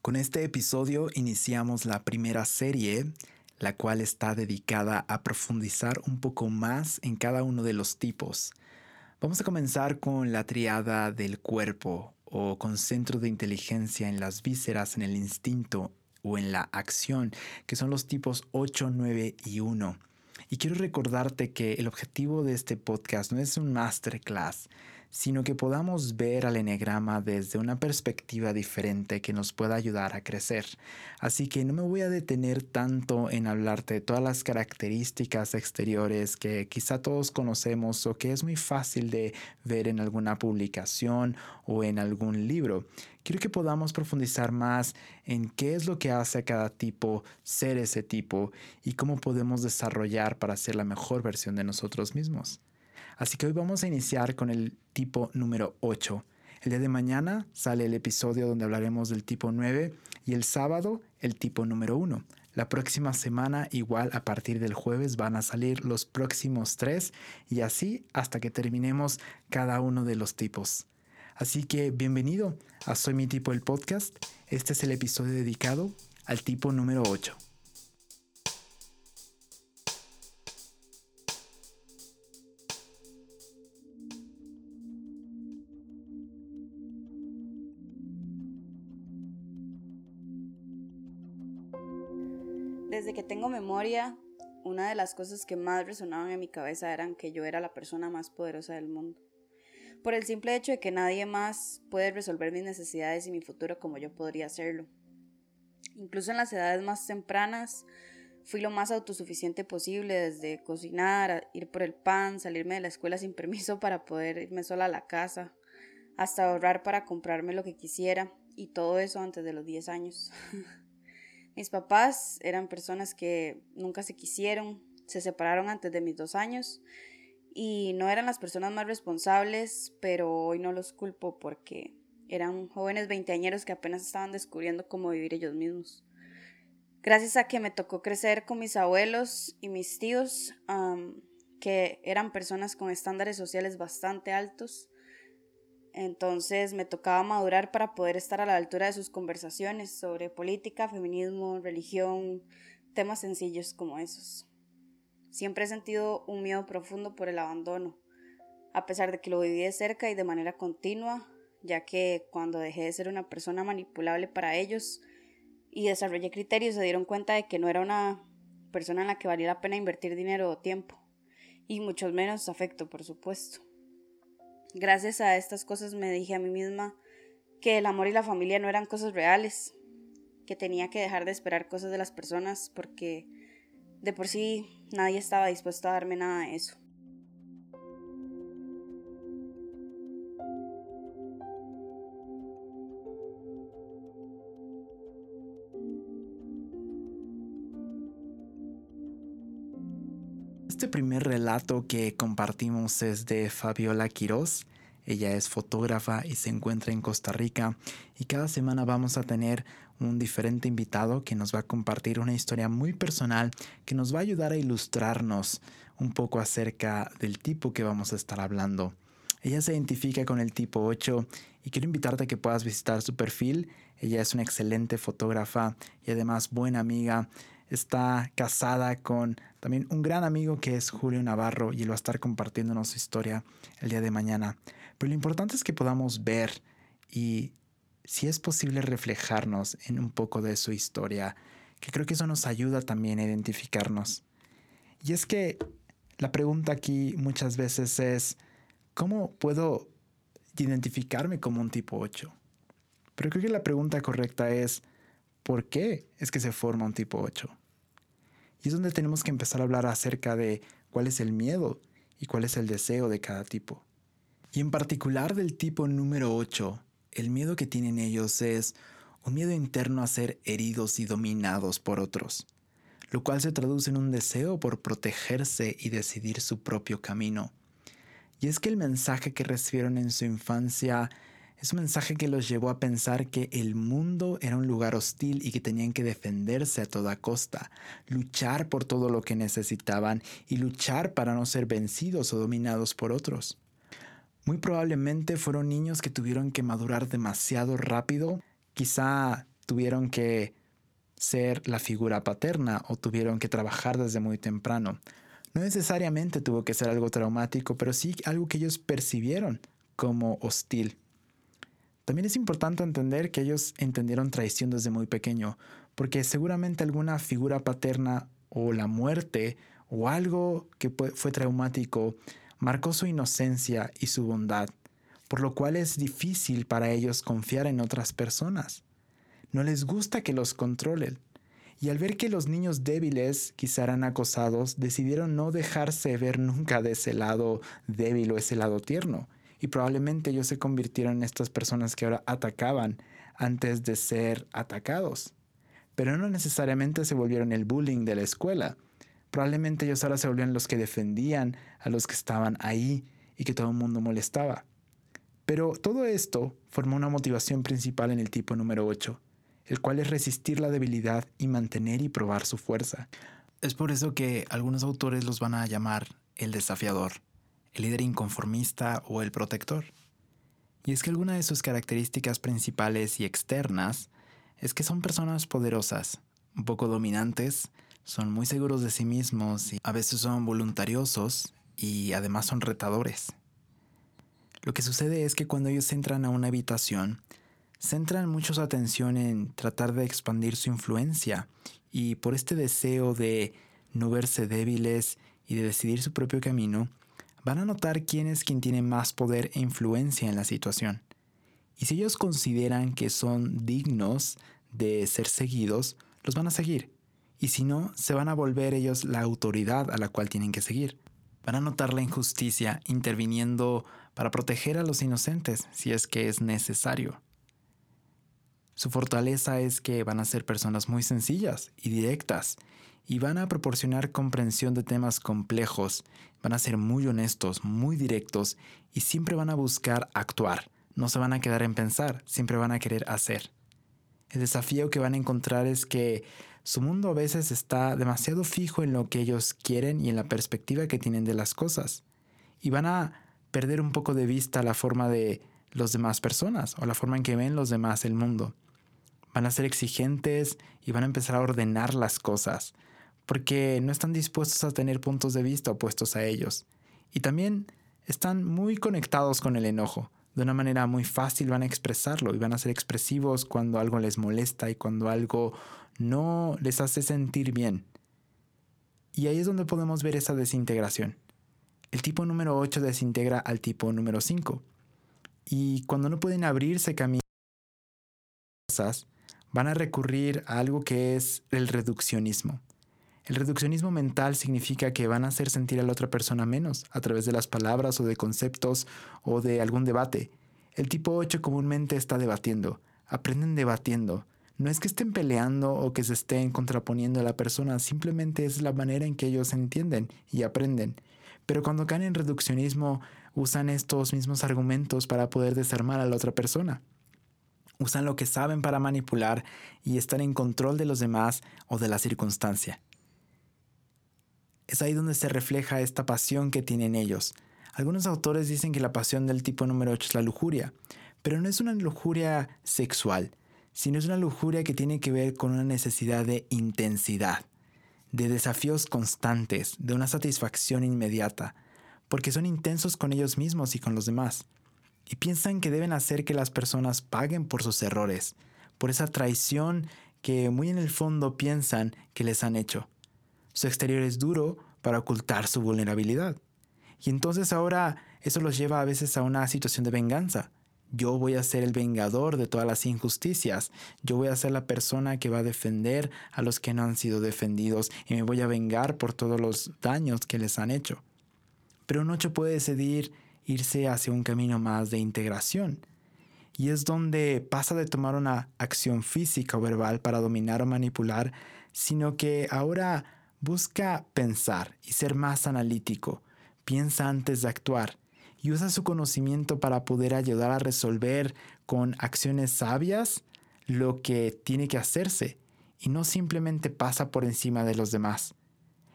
Con este episodio iniciamos la primera serie, la cual está dedicada a profundizar un poco más en cada uno de los tipos. Vamos a comenzar con la triada del cuerpo o con centro de inteligencia en las vísceras, en el instinto o en la acción, que son los tipos 8, 9 y 1. Y quiero recordarte que el objetivo de este podcast no es un masterclass, sino que podamos ver al enegrama desde una perspectiva diferente que nos pueda ayudar a crecer. Así que no me voy a detener tanto en hablarte de todas las características exteriores que quizá todos conocemos o que es muy fácil de ver en alguna publicación o en algún libro. Quiero que podamos profundizar más en qué es lo que hace a cada tipo ser ese tipo y cómo podemos desarrollar para ser la mejor versión de nosotros mismos. Así que hoy vamos a iniciar con el tipo número 8. El día de mañana sale el episodio donde hablaremos del tipo 9 y el sábado el tipo número 1. La próxima semana, igual a partir del jueves, van a salir los próximos tres y así hasta que terminemos cada uno de los tipos. Así que bienvenido a Soy mi tipo el podcast. Este es el episodio dedicado al tipo número 8. Una de las cosas que más resonaban en mi cabeza eran que yo era la persona más poderosa del mundo. Por el simple hecho de que nadie más puede resolver mis necesidades y mi futuro como yo podría hacerlo. Incluso en las edades más tempranas, fui lo más autosuficiente posible, desde cocinar, ir por el pan, salirme de la escuela sin permiso para poder irme sola a la casa, hasta ahorrar para comprarme lo que quisiera, y todo eso antes de los 10 años. Mis papás eran personas que nunca se quisieron, se separaron antes de mis dos años y no eran las personas más responsables, pero hoy no los culpo porque eran jóvenes veinteañeros que apenas estaban descubriendo cómo vivir ellos mismos. Gracias a que me tocó crecer con mis abuelos y mis tíos, que eran personas con estándares sociales bastante altos, entonces me tocaba madurar para poder estar a la altura de sus conversaciones sobre política, feminismo, religión, temas sencillos como esos. Siempre he sentido un miedo profundo por el abandono, a pesar de que lo viví de cerca y de manera continua, ya que cuando dejé de ser una persona manipulable para ellos y desarrollé criterios se dieron cuenta de que no era una persona en la que valía la pena invertir dinero o tiempo, y mucho menos afecto, por supuesto. Gracias a estas cosas me dije a mí misma que el amor y la familia no eran cosas reales, que tenía que dejar de esperar cosas de las personas porque de por sí nadie estaba dispuesto a darme nada de eso. Este primer relato que compartimos es de Fabiola Quiroz. Ella es fotógrafa y se encuentra en Costa Rica y cada semana vamos a tener un diferente invitado que nos va a compartir una historia muy personal que nos va a ayudar a ilustrarnos un poco acerca del tipo que vamos a estar hablando. Ella se identifica con el tipo 8 y quiero invitarte a que puedas visitar su perfil. Ella es una excelente fotógrafa y además buena amiga está casada con también un gran amigo que es Julio Navarro y él va a estar compartiéndonos su historia el día de mañana. Pero lo importante es que podamos ver y si es posible reflejarnos en un poco de su historia, que creo que eso nos ayuda también a identificarnos. Y es que la pregunta aquí muchas veces es, ¿cómo puedo identificarme como un tipo 8? Pero creo que la pregunta correcta es, ¿por qué es que se forma un tipo 8? Y es donde tenemos que empezar a hablar acerca de cuál es el miedo y cuál es el deseo de cada tipo. Y en particular del tipo número 8, el miedo que tienen ellos es un miedo interno a ser heridos y dominados por otros, lo cual se traduce en un deseo por protegerse y decidir su propio camino. Y es que el mensaje que recibieron en su infancia es un mensaje que los llevó a pensar que el mundo era un lugar hostil y que tenían que defenderse a toda costa, luchar por todo lo que necesitaban y luchar para no ser vencidos o dominados por otros. Muy probablemente fueron niños que tuvieron que madurar demasiado rápido, quizá tuvieron que ser la figura paterna o tuvieron que trabajar desde muy temprano. No necesariamente tuvo que ser algo traumático, pero sí algo que ellos percibieron como hostil. También es importante entender que ellos entendieron traición desde muy pequeño, porque seguramente alguna figura paterna o la muerte o algo que fue traumático marcó su inocencia y su bondad, por lo cual es difícil para ellos confiar en otras personas. No les gusta que los controlen. Y al ver que los niños débiles quizá eran acosados, decidieron no dejarse ver nunca de ese lado débil o ese lado tierno. Y probablemente ellos se convirtieron en estas personas que ahora atacaban antes de ser atacados. Pero no necesariamente se volvieron el bullying de la escuela. Probablemente ellos ahora se volvieron los que defendían a los que estaban ahí y que todo el mundo molestaba. Pero todo esto formó una motivación principal en el tipo número 8, el cual es resistir la debilidad y mantener y probar su fuerza. Es por eso que algunos autores los van a llamar el desafiador, el líder inconformista o el protector. Y es que alguna de sus características principales y externas es que son personas poderosas, un poco dominantes, son muy seguros de sí mismos y a veces son voluntariosos y además son retadores. Lo que sucede es que cuando ellos entran a una habitación, centran mucho su atención en tratar de expandir su influencia y por este deseo de no verse débiles y de decidir su propio camino, van a notar quién es quien tiene más poder e influencia en la situación. Y si ellos consideran que son dignos de ser seguidos, los van a seguir. Y si no, se van a volver ellos la autoridad a la cual tienen que seguir. Van a notar la injusticia interviniendo para proteger a los inocentes si es que es necesario. Su fortaleza es que van a ser personas muy sencillas y directas y van a proporcionar comprensión de temas complejos, van a ser muy honestos, muy directos y siempre van a buscar actuar, no se van a quedar en pensar, siempre van a querer hacer. El desafío que van a encontrar es que su mundo a veces está demasiado fijo en lo que ellos quieren y en la perspectiva que tienen de las cosas, y van a perder un poco de vista la forma de los demás personas o la forma en que ven los demás el mundo. Van a ser exigentes y van a empezar a ordenar las cosas, porque no están dispuestos a tener puntos de vista opuestos a ellos. Y también están muy conectados con el enojo. De una manera muy fácil van a expresarlo y van a ser expresivos cuando algo les molesta y cuando algo no les hace sentir bien. Y ahí es donde podemos ver esa desintegración. El tipo número 8 desintegra al tipo número 5. Y cuando no pueden abrirse camino van a recurrir a algo que es el reduccionismo. El reduccionismo mental significa que van a hacer sentir a la otra persona menos a través de las palabras o de conceptos o de algún debate. El tipo 8 comúnmente está debatiendo, aprenden debatiendo. No es que estén peleando o que se estén contraponiendo a la persona, simplemente es la manera en que ellos entienden y aprenden. Pero cuando caen en reduccionismo, usan estos mismos argumentos para poder desarmar a la otra persona usan lo que saben para manipular y estar en control de los demás o de la circunstancia. Es ahí donde se refleja esta pasión que tienen ellos. Algunos autores dicen que la pasión del tipo número 8 es la lujuria, pero no es una lujuria sexual, sino es una lujuria que tiene que ver con una necesidad de intensidad, de desafíos constantes, de una satisfacción inmediata, porque son intensos con ellos mismos y con los demás y piensan que deben hacer que las personas paguen por sus errores, por esa traición que muy en el fondo piensan que les han hecho. Su exterior es duro para ocultar su vulnerabilidad. Y entonces ahora eso los lleva a veces a una situación de venganza. Yo voy a ser el vengador de todas las injusticias. Yo voy a ser la persona que va a defender a los que no han sido defendidos y me voy a vengar por todos los daños que les han hecho. Pero un ocho puede decidir irse hacia un camino más de integración. Y es donde pasa de tomar una acción física o verbal para dominar o manipular, sino que ahora busca pensar y ser más analítico, piensa antes de actuar y usa su conocimiento para poder ayudar a resolver con acciones sabias lo que tiene que hacerse y no simplemente pasa por encima de los demás.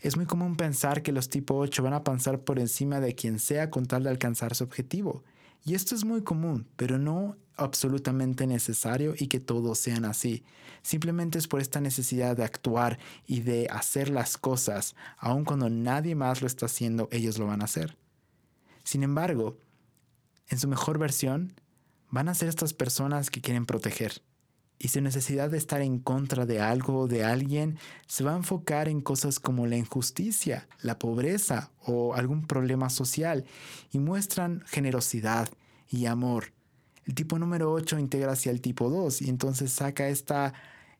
Es muy común pensar que los tipo 8 van a pasar por encima de quien sea con tal de alcanzar su objetivo. Y esto es muy común, pero no absolutamente necesario y que todos sean así. Simplemente es por esta necesidad de actuar y de hacer las cosas, aun cuando nadie más lo está haciendo, ellos lo van a hacer. Sin embargo, en su mejor versión, van a ser estas personas que quieren proteger. Y su necesidad de estar en contra de algo o de alguien se va a enfocar en cosas como la injusticia, la pobreza o algún problema social y muestran generosidad y amor. El tipo número 8 integra hacia el tipo 2 y entonces saca esta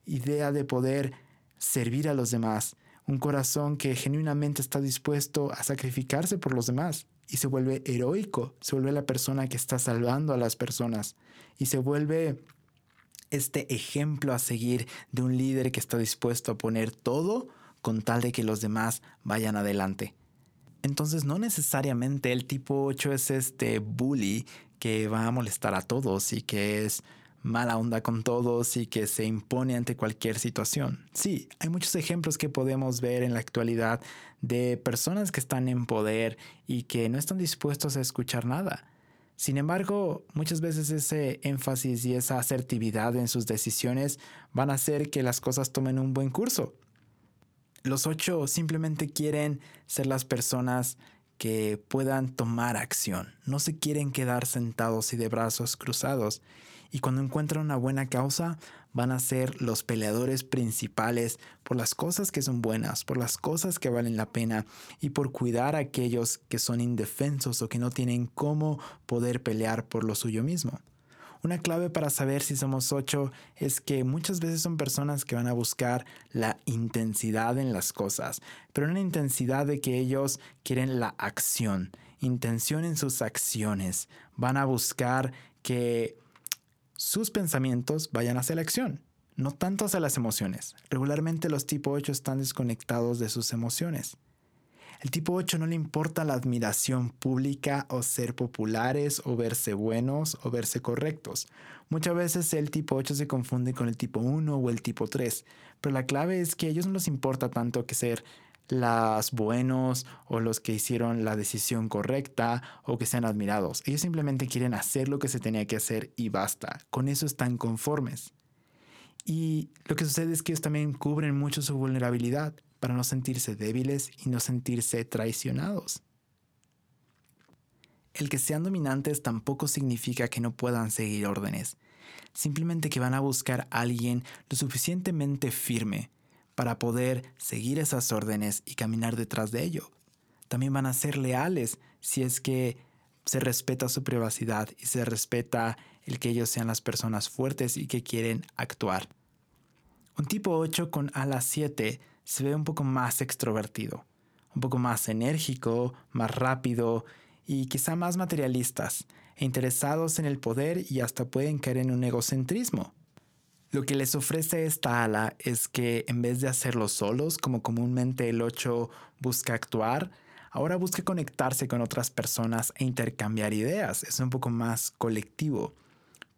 idea de poder servir a los demás, un corazón que genuinamente está dispuesto a sacrificarse por los demás y se vuelve heroico, se vuelve la persona que está salvando a las personas y se vuelve este ejemplo a seguir de un líder que está dispuesto a poner todo con tal de que los demás vayan adelante. Entonces no necesariamente el tipo 8 es este bully que va a molestar a todos y que es mala onda con todos y que se impone ante cualquier situación. Sí, hay muchos ejemplos que podemos ver en la actualidad de personas que están en poder y que no están dispuestos a escuchar nada. Sin embargo, muchas veces ese énfasis y esa asertividad en sus decisiones van a hacer que las cosas tomen un buen curso. Los ocho simplemente quieren ser las personas que puedan tomar acción. No se quieren quedar sentados y de brazos cruzados. Y cuando encuentran una buena causa, van a ser los peleadores principales por las cosas que son buenas, por las cosas que valen la pena y por cuidar a aquellos que son indefensos o que no tienen cómo poder pelear por lo suyo mismo. Una clave para saber si somos ocho es que muchas veces son personas que van a buscar la intensidad en las cosas, pero una intensidad de que ellos quieren la acción, intención en sus acciones. Van a buscar que sus pensamientos vayan hacia la acción, no tanto hacia las emociones. Regularmente los tipo 8 están desconectados de sus emociones. El tipo 8 no le importa la admiración pública o ser populares o verse buenos o verse correctos. Muchas veces el tipo 8 se confunde con el tipo 1 o el tipo 3, pero la clave es que a ellos no les importa tanto que ser las buenos o los que hicieron la decisión correcta o que sean admirados. Ellos simplemente quieren hacer lo que se tenía que hacer y basta. Con eso están conformes. Y lo que sucede es que ellos también cubren mucho su vulnerabilidad para no sentirse débiles y no sentirse traicionados. El que sean dominantes tampoco significa que no puedan seguir órdenes, simplemente que van a buscar a alguien lo suficientemente firme para poder seguir esas órdenes y caminar detrás de ello. También van a ser leales si es que se respeta su privacidad y se respeta el que ellos sean las personas fuertes y que quieren actuar. Un tipo 8 con ala 7 se ve un poco más extrovertido, un poco más enérgico, más rápido y quizá más materialistas, e interesados en el poder y hasta pueden caer en un egocentrismo. Lo que les ofrece esta ala es que en vez de hacerlo solos, como comúnmente el 8 busca actuar, ahora busca conectarse con otras personas e intercambiar ideas. Es un poco más colectivo.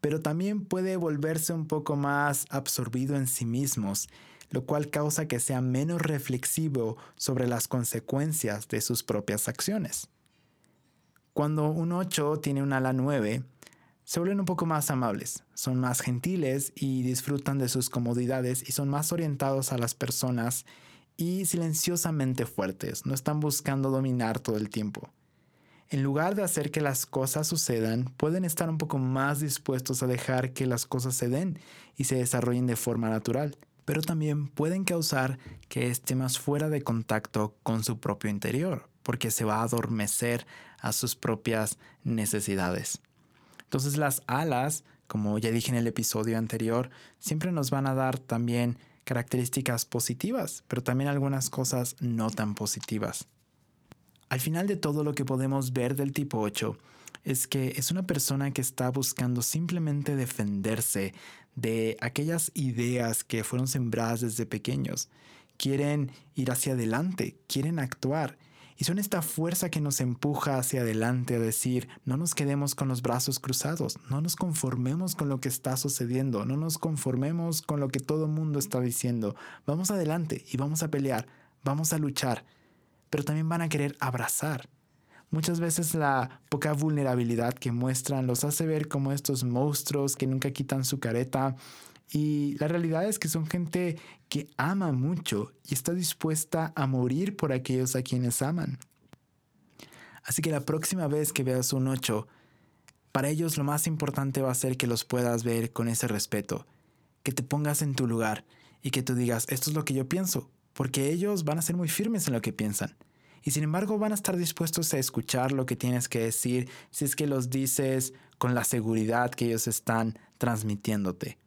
Pero también puede volverse un poco más absorbido en sí mismos lo cual causa que sea menos reflexivo sobre las consecuencias de sus propias acciones. Cuando un 8 tiene un ala 9, se vuelven un poco más amables, son más gentiles y disfrutan de sus comodidades y son más orientados a las personas y silenciosamente fuertes, no están buscando dominar todo el tiempo. En lugar de hacer que las cosas sucedan, pueden estar un poco más dispuestos a dejar que las cosas se den y se desarrollen de forma natural pero también pueden causar que esté más fuera de contacto con su propio interior, porque se va a adormecer a sus propias necesidades. Entonces las alas, como ya dije en el episodio anterior, siempre nos van a dar también características positivas, pero también algunas cosas no tan positivas. Al final de todo lo que podemos ver del tipo 8 es que es una persona que está buscando simplemente defenderse de aquellas ideas que fueron sembradas desde pequeños. Quieren ir hacia adelante, quieren actuar. Y son esta fuerza que nos empuja hacia adelante a decir, no nos quedemos con los brazos cruzados, no nos conformemos con lo que está sucediendo, no nos conformemos con lo que todo el mundo está diciendo. Vamos adelante y vamos a pelear, vamos a luchar. Pero también van a querer abrazar, Muchas veces la poca vulnerabilidad que muestran los hace ver como estos monstruos que nunca quitan su careta. Y la realidad es que son gente que ama mucho y está dispuesta a morir por aquellos a quienes aman. Así que la próxima vez que veas un 8, para ellos lo más importante va a ser que los puedas ver con ese respeto, que te pongas en tu lugar y que tú digas, esto es lo que yo pienso, porque ellos van a ser muy firmes en lo que piensan y sin embargo van a estar dispuestos a escuchar lo que tienes que decir si es que los dices con la seguridad que ellos están transmitiéndote.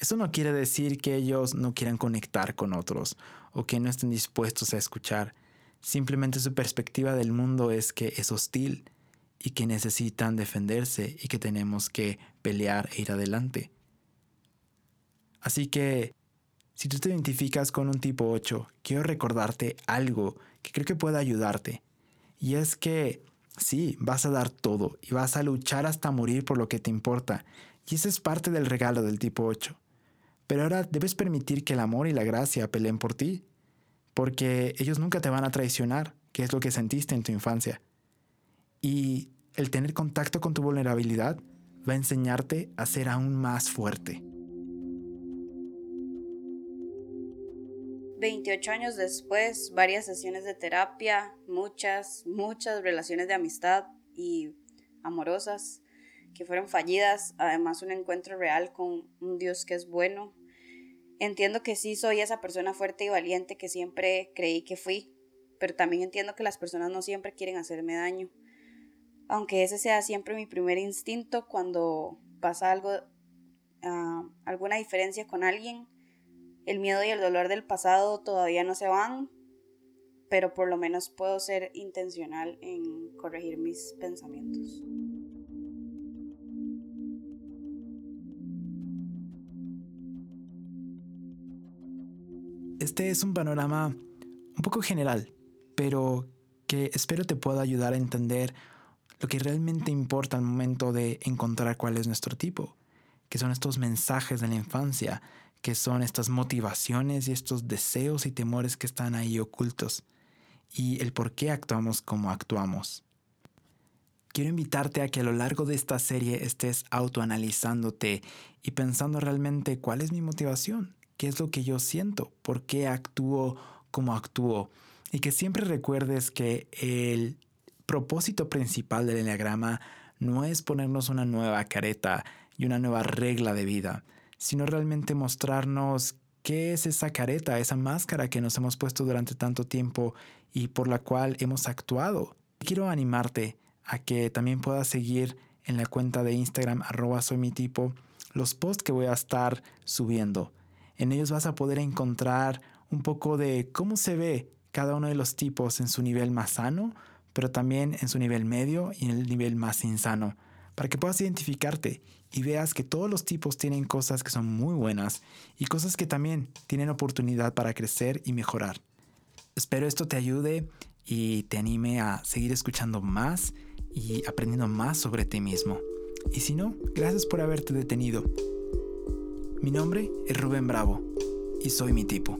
Eso no quiere decir que ellos no quieran conectar con otros o que no estén dispuestos a escuchar. Simplemente su perspectiva del mundo es que es hostil y que necesitan defenderse y que tenemos que pelear e ir adelante. Así que si tú te identificas con un tipo 8, quiero recordarte algo que creo que puede ayudarte. Y es que sí, vas a dar todo y vas a luchar hasta morir por lo que te importa. Y ese es parte del regalo del tipo 8. Pero ahora debes permitir que el amor y la gracia peleen por ti. Porque ellos nunca te van a traicionar, que es lo que sentiste en tu infancia. Y el tener contacto con tu vulnerabilidad va a enseñarte a ser aún más fuerte. 28 años después, varias sesiones de terapia, muchas, muchas relaciones de amistad y amorosas que fueron fallidas, además un encuentro real con un Dios que es bueno. Entiendo que sí soy esa persona fuerte y valiente que siempre creí que fui, pero también entiendo que las personas no siempre quieren hacerme daño. Aunque ese sea siempre mi primer instinto cuando pasa algo, ah, alguna diferencia con alguien, el miedo y el dolor del pasado todavía no se van, pero por lo menos puedo ser intencional en corregir mis pensamientos. Este es un panorama un poco general, pero que espero te pueda ayudar a entender lo que realmente importa al momento de encontrar cuál es nuestro tipo, que son estos mensajes de la infancia que son estas motivaciones y estos deseos y temores que están ahí ocultos y el por qué actuamos como actuamos. Quiero invitarte a que a lo largo de esta serie estés autoanalizándote y pensando realmente cuál es mi motivación, qué es lo que yo siento, por qué actúo como actúo y que siempre recuerdes que el propósito principal del enneagrama no es ponernos una nueva careta y una nueva regla de vida, sino realmente mostrarnos qué es esa careta, esa máscara que nos hemos puesto durante tanto tiempo y por la cual hemos actuado. Quiero animarte a que también puedas seguir en la cuenta de Instagram arroba los posts que voy a estar subiendo. En ellos vas a poder encontrar un poco de cómo se ve cada uno de los tipos en su nivel más sano, pero también en su nivel medio y en el nivel más insano para que puedas identificarte y veas que todos los tipos tienen cosas que son muy buenas y cosas que también tienen oportunidad para crecer y mejorar. Espero esto te ayude y te anime a seguir escuchando más y aprendiendo más sobre ti mismo. Y si no, gracias por haberte detenido. Mi nombre es Rubén Bravo y soy mi tipo.